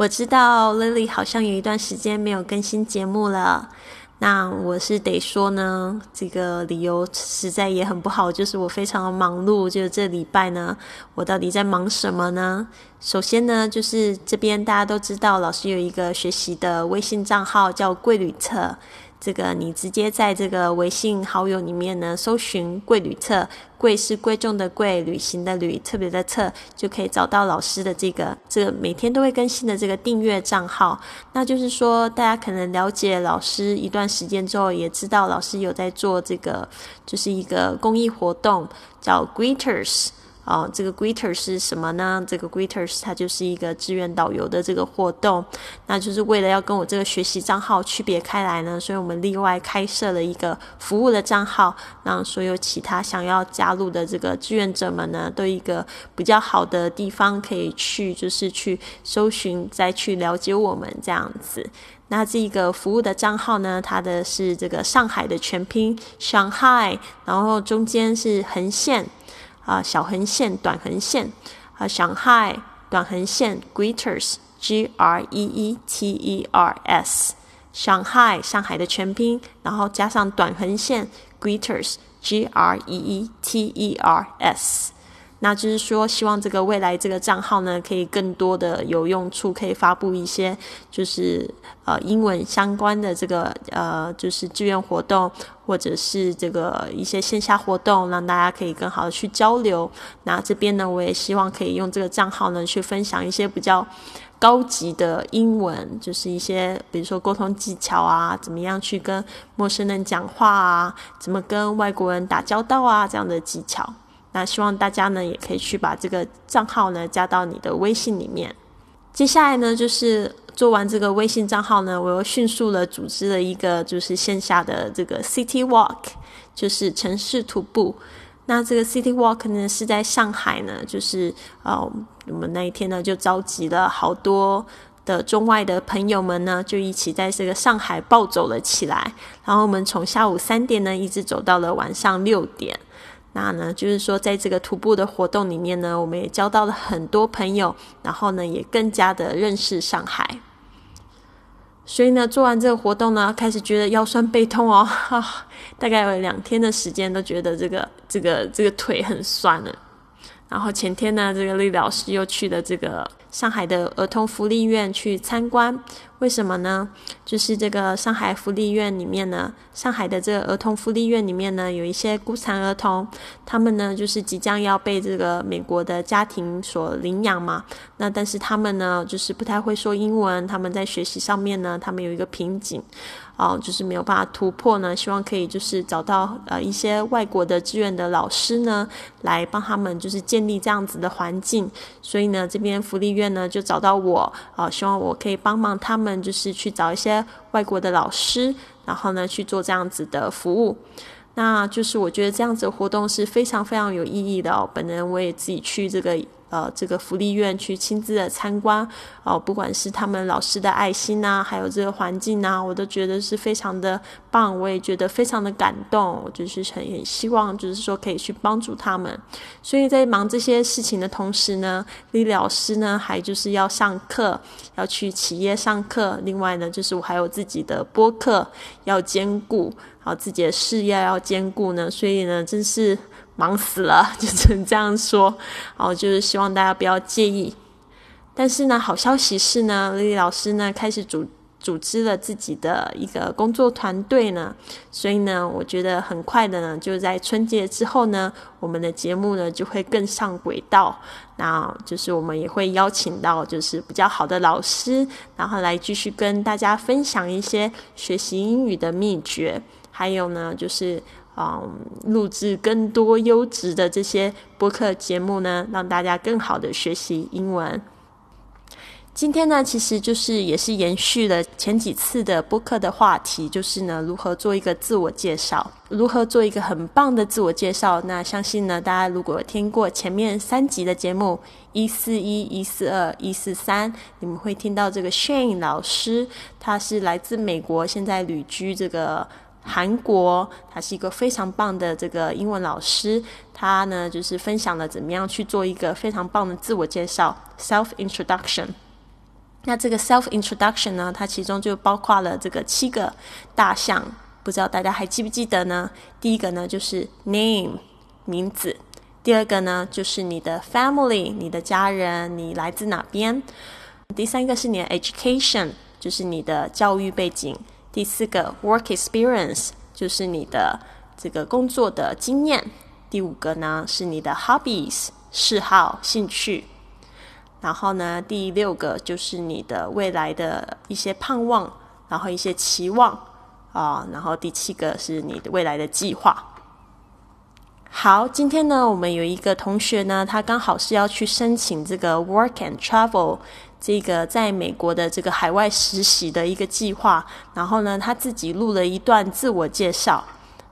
我知道 Lily 好像有一段时间没有更新节目了，那我是得说呢，这个理由实在也很不好，就是我非常的忙碌，就是这礼拜呢，我到底在忙什么呢？首先呢，就是这边大家都知道，老师有一个学习的微信账号叫贵旅册。这个你直接在这个微信好友里面呢，搜寻“贵旅册”，贵是贵重的贵，旅行的旅，特别的特，就可以找到老师的这个这个每天都会更新的这个订阅账号。那就是说，大家可能了解老师一段时间之后，也知道老师有在做这个，就是一个公益活动，叫 Greeters。哦，这个 Greeter 是什么呢？这个 Greeters 它就是一个志愿导游的这个活动，那就是为了要跟我这个学习账号区别开来呢，所以我们另外开设了一个服务的账号，让所有其他想要加入的这个志愿者们呢，都一个比较好的地方可以去，就是去搜寻，再去了解我们这样子。那这个服务的账号呢，它的是这个上海的全拼 Shanghai，然后中间是横线。啊，小横线、短横线，啊，上海短横线，Greeters，G R E E T E R S，上海，上海的全拼，然后加上短横线，Greeters，G R E E T E R S。那就是说，希望这个未来这个账号呢，可以更多的有用处，可以发布一些就是呃英文相关的这个呃就是志愿活动，或者是这个一些线下活动，让大家可以更好的去交流。那这边呢，我也希望可以用这个账号呢，去分享一些比较高级的英文，就是一些比如说沟通技巧啊，怎么样去跟陌生人讲话啊，怎么跟外国人打交道啊，这样的技巧。那希望大家呢也可以去把这个账号呢加到你的微信里面。接下来呢就是做完这个微信账号呢，我又迅速的组织了一个就是线下的这个 City Walk，就是城市徒步。那这个 City Walk 呢是在上海呢，就是呃我们那一天呢就召集了好多的中外的朋友们呢，就一起在这个上海暴走了起来。然后我们从下午三点呢一直走到了晚上六点。那呢，就是说，在这个徒步的活动里面呢，我们也交到了很多朋友，然后呢，也更加的认识上海。所以呢，做完这个活动呢，开始觉得腰酸背痛哦，哈，大概有两天的时间都觉得这个这个这个腿很酸了。然后前天呢，这个丽老师又去了这个上海的儿童福利院去参观。为什么呢？就是这个上海福利院里面呢，上海的这个儿童福利院里面呢，有一些孤残儿童，他们呢就是即将要被这个美国的家庭所领养嘛。那但是他们呢，就是不太会说英文，他们在学习上面呢，他们有一个瓶颈，哦，就是没有办法突破呢。希望可以就是找到呃一些外国的志愿的老师呢，来帮他们就是建立这样子的环境。所以呢，这边福利院院呢就找到我，啊，希望我可以帮忙他们。就是去找一些外国的老师，然后呢去做这样子的服务。那就是我觉得这样子的活动是非常非常有意义的哦。本人我也自己去这个。呃，这个福利院去亲自的参观，哦，不管是他们老师的爱心呐，还有这个环境呐，我都觉得是非常的棒，我也觉得非常的感动，我就是很很希望，就是说可以去帮助他们。所以在忙这些事情的同时呢，李老师呢还就是要上课，要去企业上课，另外呢就是我还有自己的播客要兼顾，好自己的事业要兼顾呢，所以呢真是。忙死了，就只能这样说。哦，就是希望大家不要介意。但是呢，好消息是呢，丽丽老师呢开始组组织了自己的一个工作团队呢。所以呢，我觉得很快的呢，就在春节之后呢，我们的节目呢就会更上轨道。那就是我们也会邀请到就是比较好的老师，然后来继续跟大家分享一些学习英语的秘诀。还有呢，就是。嗯，录制更多优质的这些播客节目呢，让大家更好的学习英文。今天呢，其实就是也是延续了前几次的播客的话题，就是呢，如何做一个自我介绍，如何做一个很棒的自我介绍。那相信呢，大家如果听过前面三集的节目一四一、一四二、一四三，你们会听到这个 Shane 老师，他是来自美国，现在旅居这个韩国，他是一个非常棒的这个英文老师。他呢，就是分享了怎么样去做一个非常棒的自我介绍 （self introduction）。那这个 self introduction 呢，它其中就包括了这个七个大项，不知道大家还记不记得呢？第一个呢就是 name 名字，第二个呢就是你的 family 你的家人，你来自哪边？第三个是你的 education 就是你的教育背景，第四个 work experience 就是你的这个工作的经验，第五个呢是你的 hobbies 嗜好兴趣。然后呢，第六个就是你的未来的一些盼望，然后一些期望啊，然后第七个是你的未来的计划。好，今天呢，我们有一个同学呢，他刚好是要去申请这个 Work and Travel 这个在美国的这个海外实习的一个计划，然后呢，他自己录了一段自我介绍。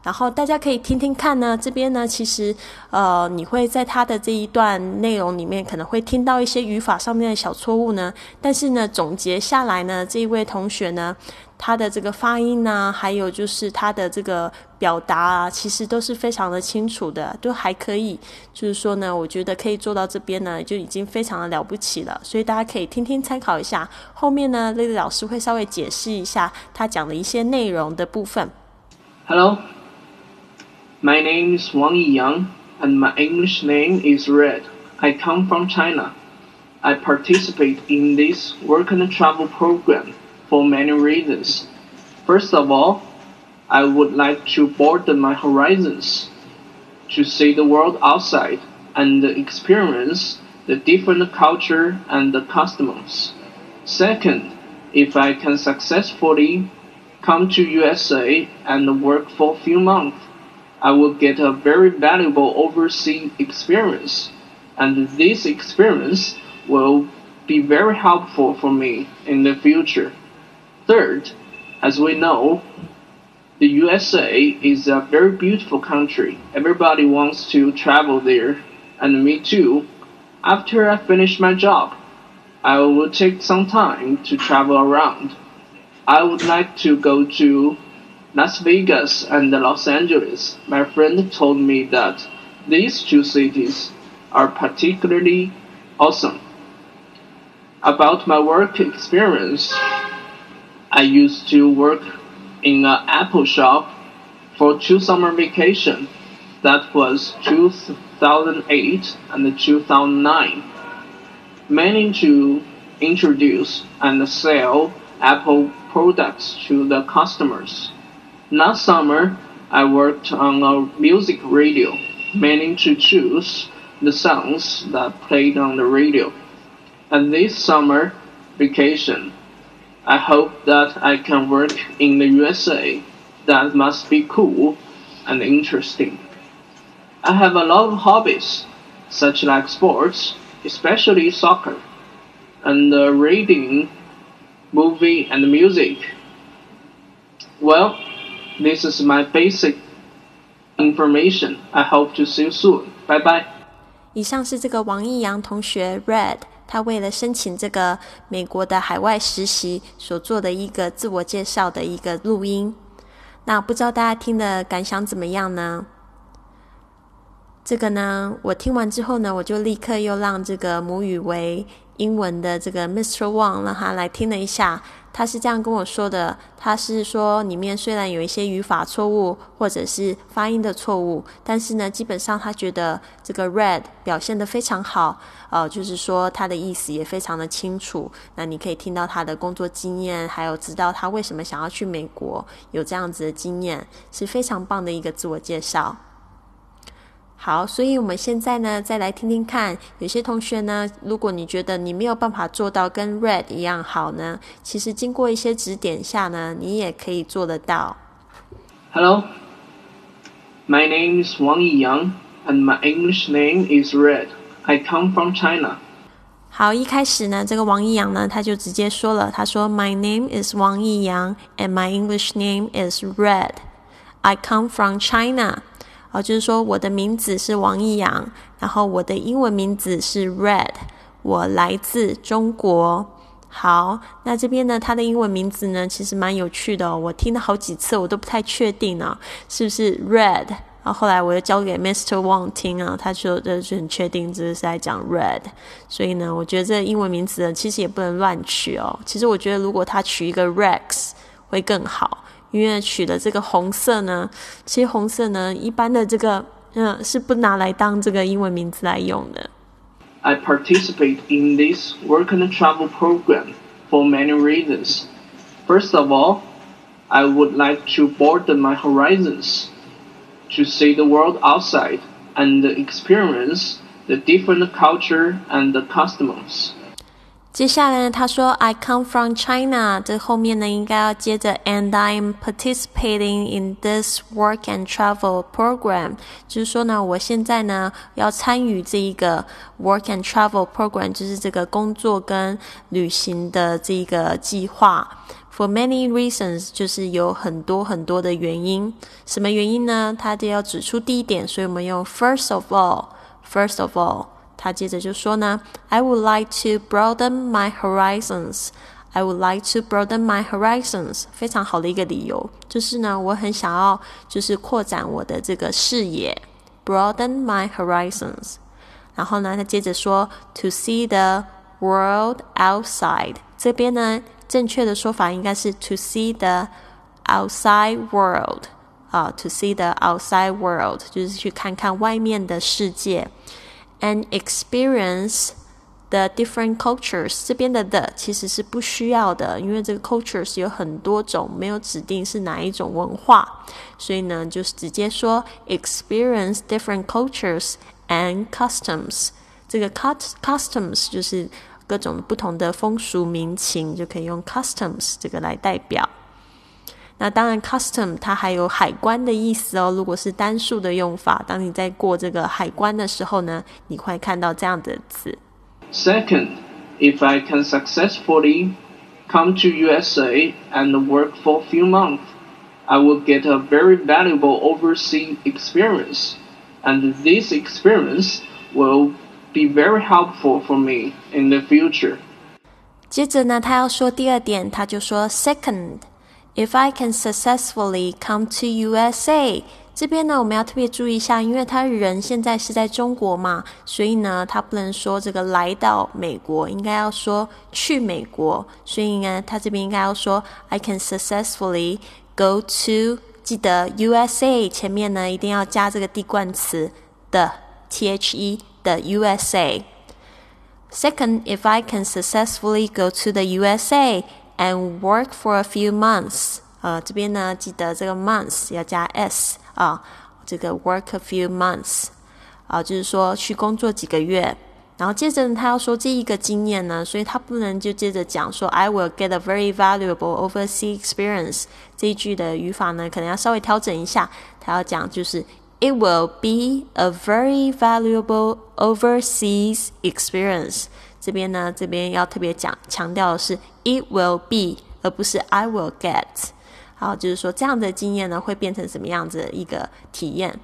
然后大家可以听听看呢，这边呢，其实呃，你会在他的这一段内容里面可能会听到一些语法上面的小错误呢。但是呢，总结下来呢，这一位同学呢，他的这个发音呢，还有就是他的这个表达啊，其实都是非常的清楚的，都还可以。就是说呢，我觉得可以做到这边呢，就已经非常的了不起了。所以大家可以听听参考一下，后面呢，丽丽老师会稍微解释一下他讲的一些内容的部分。Hello。My name is Wang Yiyang, and my English name is Red. I come from China. I participate in this work and travel program for many reasons. First of all, I would like to broaden my horizons, to see the world outside and experience the different culture and the customs. Second, if I can successfully come to USA and work for a few months, I will get a very valuable overseas experience, and this experience will be very helpful for me in the future. Third, as we know, the USA is a very beautiful country. Everybody wants to travel there, and me too. After I finish my job, I will take some time to travel around. I would like to go to Las Vegas and Los Angeles, my friend told me that these two cities are particularly awesome. About my work experience, I used to work in an Apple shop for two summer vacation. That was 2008 and 2009. Mainly to introduce and sell Apple products to the customers. Last summer, I worked on a music radio, meaning to choose the songs that played on the radio. And this summer vacation, I hope that I can work in the USA. That must be cool and interesting. I have a lot of hobbies, such like sports, especially soccer, and uh, reading, movie, and music. Well, This is my basic information. I hope to see you soon. Bye bye. 以上是这个王义阳同学 Red，他为了申请这个美国的海外实习所做的一个自我介绍的一个录音。那不知道大家听的感想怎么样呢？这个呢，我听完之后呢，我就立刻又让这个母语为英文的这个 Mr. Wang 让他来听了一下。他是这样跟我说的：，他是说里面虽然有一些语法错误或者是发音的错误，但是呢，基本上他觉得这个 Red 表现的非常好，呃，就是说他的意思也非常的清楚。那你可以听到他的工作经验，还有知道他为什么想要去美国，有这样子的经验，是非常棒的一个自我介绍。好，所以我们现在呢，再来听听看。有些同学呢，如果你觉得你没有办法做到跟 Red 一样好呢，其实经过一些指点下呢，你也可以做得到。Hello, my name is Wang Yiyang, and my English name is Red. I come from China. 好，一开始呢，这个王一阳呢，他就直接说了，他说：“My name is 王一阳，and my English name is Red. I come from China.” 啊，就是说我的名字是王一阳，然后我的英文名字是 Red，我来自中国。好，那这边呢，他的英文名字呢，其实蛮有趣的哦，我听了好几次，我都不太确定呢，是不是 Red。然后后来我又交给 Mr. Wang 听啊，他说的就很确定这是在讲 red，所以呢，我觉得这英文名字呢其实也不能乱取哦。其实我觉得如果他取一个 Rex 会更好，因为取的这个红色呢，其实红色呢一般的这个嗯是不拿来当这个英文名字来用的。I participate in this work and travel program for many reasons. First of all, I would like to broaden my horizons. to see the world outside and experience the different culture and customs. 接下来呢，他说 "I come from China"，这后面呢应该要接着 "and I'm participating in this work and travel program"，就是说呢，我现在呢要参与这一个 work and travel program，就是这个工作跟旅行的这一个计划。For many reasons，就是有很多很多的原因。什么原因呢？他就要指出第一点，所以我们用 first of all。First of all，他接着就说呢，I would like to broaden my horizons。I would like to broaden my horizons。非常好的一个理由，就是呢，我很想要就是扩展我的这个视野，broaden my horizons。然后呢，他接着说，to see the world outside。这边呢。正确的说法应该是 to see the outside world 啊，to see the outside world 就是去看看外面的世界 ，and experience the different cultures。这边的 the 其实是不需要的，因为这个 cultures 有很多种，没有指定是哪一种文化，所以呢，就是直接说 experience different cultures and customs。这个 cust customs 就是各种不同的风俗民情，就可以用 customs 这个来代表。 那当然，custom 它还有海关的意思哦。如果是单数的用法，当你在过这个海关的时候呢，你会看到这样的字。Second, if I can successfully come to USA and work for a few months, I will get a very valuable overseas experience, and this experience will be very helpful for me in the future. 接着呢，他要说第二点，他就说：Second, if I can successfully come to USA，这边呢，我们要特别注意一下，因为他人现在是在中国嘛，所以呢，他不能说这个来到美国，应该要说去美国。所以呢，他这边应该要说：I can successfully go to。记得 USA 前面呢，一定要加这个地冠词的 the。the USA. Second, if I can successfully go to the USA and work for a few months，呃，这边呢记得这个 months 要加 s 啊，这个 work a few months 啊，就是说去工作几个月。然后接着他要说这一个经验呢，所以他不能就接着讲说 I will get a very valuable overseas experience 这一句的语法呢，可能要稍微调整一下。他要讲就是 It will be a very valuable overseas experience。 这边呢，这边要特别讲强调的是，it will be，而不是 I will get。好，就是说这样的经验呢，会变成什么样子的一个体验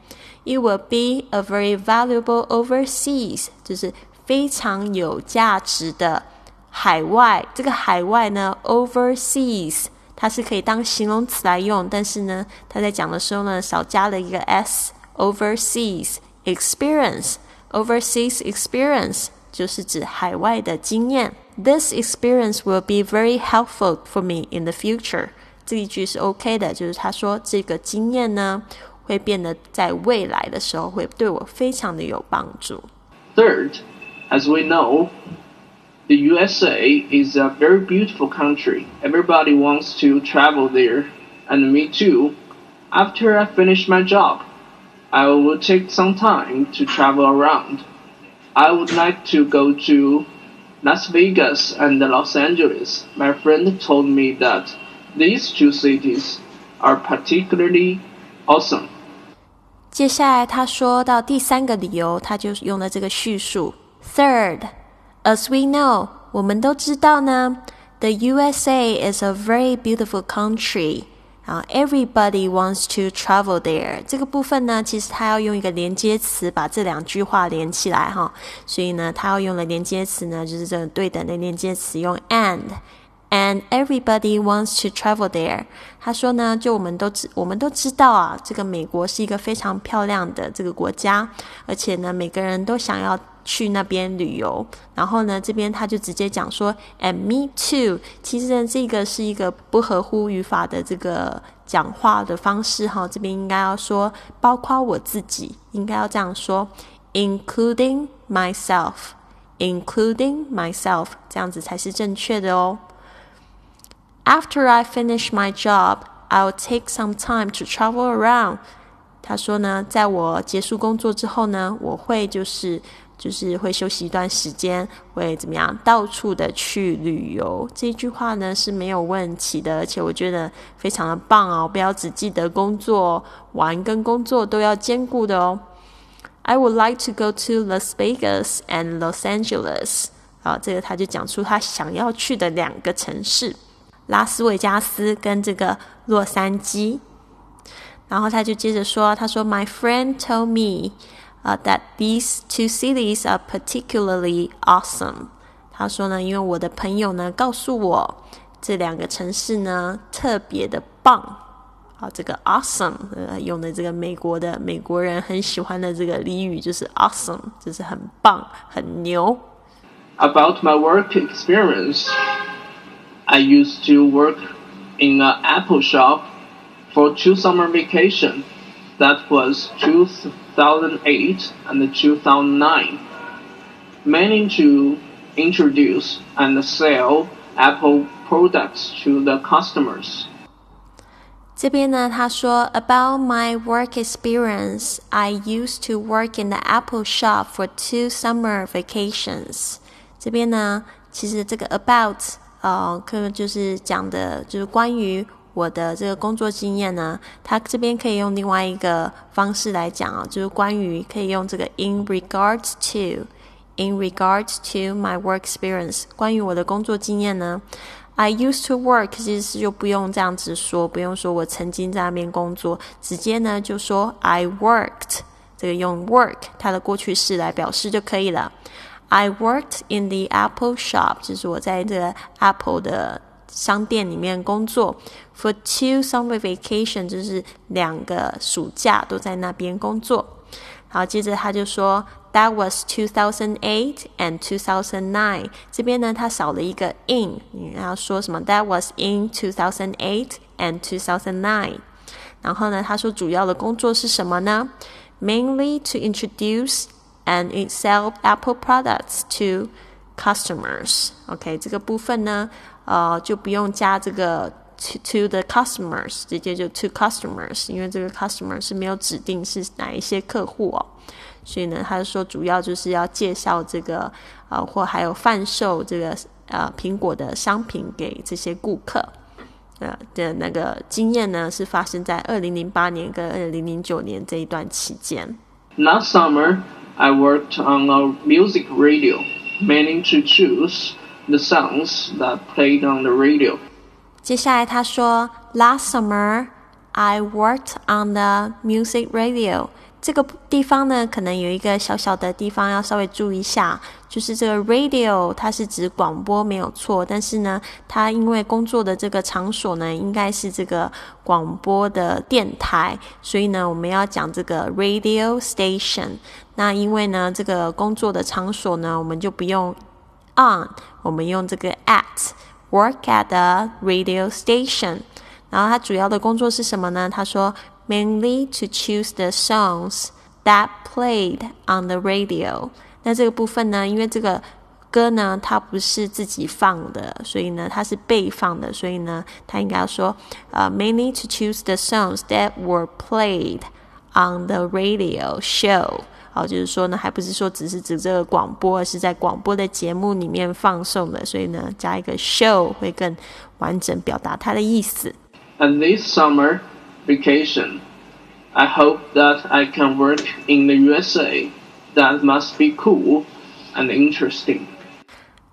？It will be a very valuable overseas，就是非常有价值的海外。这个海外呢，overseas，它是可以当形容词来用，但是呢，它在讲的时候呢，少加了一个 s。overseas experience overseas experience 就是指海外的经验。This experience will be very helpful for me in the future。这一句是 OK 的，就是他说这个经验呢会变得在未来的时候会对我非常的有帮助。Third, as we know, the USA is a very beautiful country. Everybody wants to travel there, and me too. After I finish my job, I will take some time to travel around. I would like to go to Las Vegas and Los Angeles. My friend told me that these two cities are particularly awesome. 接下来他说到第三个理由，他就用了这个叙述。Third, As we know，我们都知道呢，the USA is a very beautiful country。 然后，everybody wants to travel there。这个部分呢，其实它要用一个连接词把这两句话连起来哈，所以呢，它要用的连接词呢，就是这种对等的连接词，用 and。And everybody wants to travel there。他说呢，就我们都知，我们都知道啊，这个美国是一个非常漂亮的这个国家，而且呢，每个人都想要去那边旅游。然后呢，这边他就直接讲说，And me too。其实呢，这个是一个不合乎语法的这个讲话的方式哈。这边应该要说，包括我自己，应该要这样说，including myself，including myself，这样子才是正确的哦。After I finish my job, I'll take some time to travel around. 他说呢，在我结束工作之后呢，我会就是就是会休息一段时间，会怎么样，到处的去旅游。这句话呢是没有问题的，而且我觉得非常的棒哦。不要只记得工作，玩跟工作都要兼顾的哦。I would like to go to Las Vegas and Los Angeles. 啊，这个他就讲出他想要去的两个城市。拉斯维加斯跟这个洛杉矶，然后他就接着说：“他说，My friend told me, uh, that these two cities are particularly awesome。”他说呢，因为我的朋友呢告诉我，这两个城市呢特别的棒。好，这个 awesome 呃用的这个美国的美国人很喜欢的这个俚语就是 awesome，就是很棒、很牛。About my work experience. I used to work in an Apple shop for two summer vacation. That was 2008 and 2009. Meaning to introduce and sell Apple products to the customers. 这边呢，他说 About my work experience, I used to work in the Apple shop for two summer vacations. 这边呢，其实这个 about 呃，可就是讲的，就是关于我的这个工作经验呢。他这边可以用另外一个方式来讲啊，就是关于可以用这个 in regard to，in regard to my work experience，关于我的工作经验呢。I used to work，其实就不用这样子说，不用说我曾经在那边工作，直接呢就说 I worked，这个用 work 它的过去式来表示就可以了。I worked in the Apple shop，就是我在这个 Apple 的商店里面工作。For two summer vacation，就是两个暑假都在那边工作。好，接着他就说，That was 2008 and 2009。这边呢，它少了一个 in，你要说什么？That was in 2008 and 2009。然后呢，他说主要的工作是什么呢？Mainly to introduce and it sell Apple products to customers. OK，这个部分呢，呃，就不用加这个 to to the customers，直接就 to customers，因为这个 customer 是没有指定是哪一些客户哦。所以呢，他说主要就是要介绍这个呃，或还有贩售这个呃苹果的商品给这些顾客。呃的那个经验呢，是发生在二零零八年跟二零零九年这一段期间。Last summer. I worked on a music radio, meaning to choose the songs that played on the radio. 接下来他说，Last summer I worked on the music radio. 这个地方呢，可能有一个小小的地方要稍微注意一下，就是这个 radio 它是指广播没有错，但是呢，它因为工作的这个场所呢，应该是这个广播的电台，所以呢，我们要讲这个 radio station。那因为呢，这个工作的场所呢，我们就不用 on，我们用这个 at work at the radio station。然后它主要的工作是什么呢？他说。mainly to choose the songs that played on the radio。那这个部分呢，因为这个歌呢，它不是自己放的，所以呢，它是被放的，所以呢，它应该要说，呃，mainly to choose the songs that were played on the radio show。好，就是说呢，还不是说只是指这个广播，而是在广播的节目里面放送的，所以呢，加一个 show 会更完整表达它的意思。And this summer Vacation. I hope that I can work in the USA. That must be cool and interesting.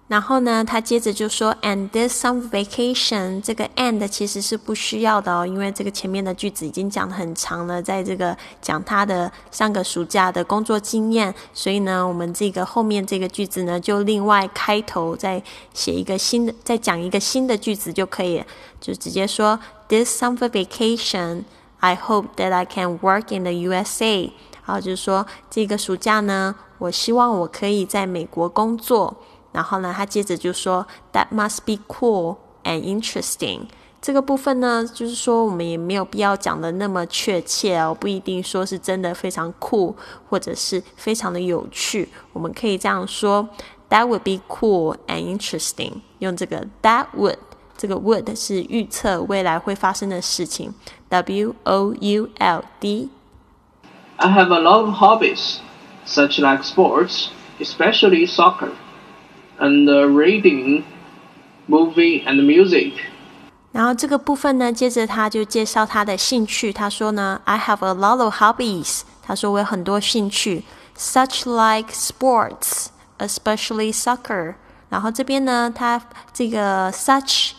然后呢，他接着就说，and this summer vacation，这个 and 其实是不需要的哦，因为这个前面的句子已经讲得很长了，在这个讲他的上个暑假的工作经验，所以呢，我们这个后面这个句子呢，就另外开头再写一个新的，再讲一个新的句子就可以，就直接说 ，this summer vacation，I hope that I can work in the USA。好，就是说这个暑假呢，我希望我可以在美国工作。然后呢，他接着就说，That must be cool and interesting。这个部分呢，就是说我们也没有必要讲的那么确切哦，不一定说是真的非常酷，或者是非常的有趣。我们可以这样说，That would be cool and interesting。用这个 That would， 这个 would 是预测未来会发生的事情，W O U L D。I have a lot of hobbies, such like sports, especially soccer. and reading, movie and music. 然后这个部分呢，接着他就介绍他的兴趣。他说呢，I have a lot of hobbies。他说我有很多兴趣，such like sports, especially soccer。然后这边呢，他这个 such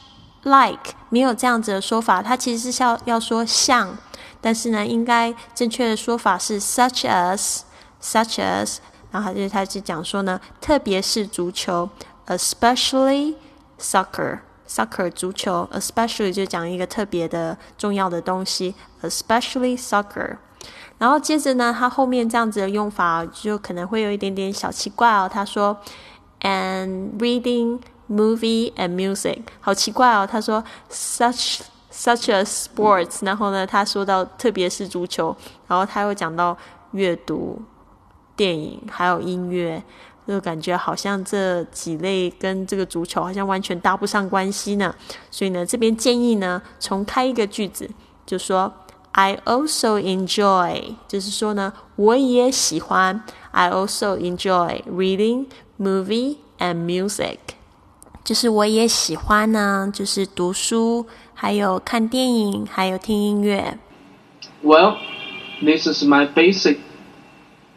like 没有这样子的说法，它其实是要要说像，但是呢，应该正确的说法是 such as, such as。然后就是他是讲说呢，特别是足球，especially soccer，soccer 足球，especially 就讲一个特别的重要的东西，especially soccer。然后接着呢，他后面这样子的用法就可能会有一点点小奇怪哦。他说，and reading movie and music，好奇怪哦。他说 such such a sports，然后呢，他说到特别是足球，然后他又讲到阅读。电影还有音乐，就感觉好像这几类跟这个足球好像完全搭不上关系呢。所以呢，这边建议呢，重开一个句子，就说 I also enjoy，就是说呢，我也喜欢。I also enjoy reading, movie and music，就是我也喜欢呢，就是读书，还有看电影，还有听音乐。Well, this is my basic.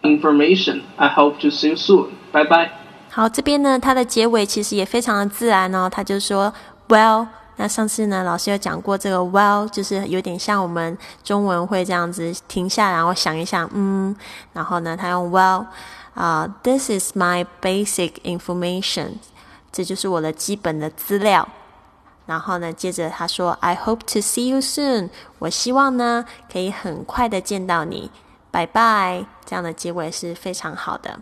information. I hope to see you soon. Bye bye. 好，这边呢，它的结尾其实也非常的自然哦。他就说，Well，那上次呢，老师有讲过这个 Well，就是有点像我们中文会这样子停下，然后想一想，嗯，然后呢，他用 Well，啊、uh,，This is my basic information，这就是我的基本的资料。然后呢，接着他说，I hope to see you soon，我希望呢，可以很快的见到你。拜拜，这样的结尾是非常好的。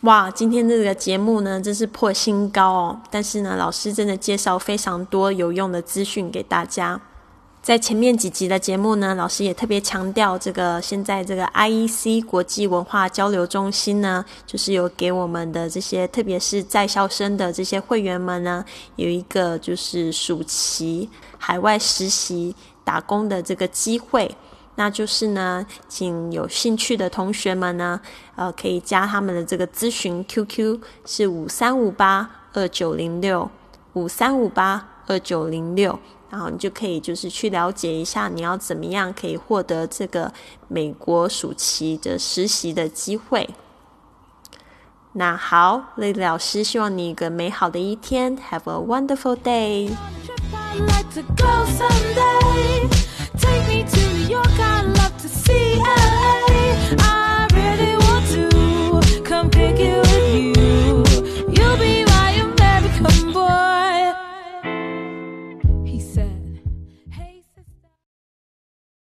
哇，今天这个节目呢，真是破新高哦！但是呢，老师真的介绍非常多有用的资讯给大家。在前面几集的节目呢，老师也特别强调，这个现在这个 IEC 国际文化交流中心呢，就是有给我们的这些，特别是在校生的这些会员们呢，有一个就是暑期海外实习打工的这个机会。那就是呢，请有兴趣的同学们呢，呃，可以加他们的这个咨询 QQ 是五三五八二九零六五三五八二九零六，然后你就可以就是去了解一下你要怎么样可以获得这个美国暑期的实习的机会。那好，丽丽老师希望你一个美好的一天，Have a wonderful day。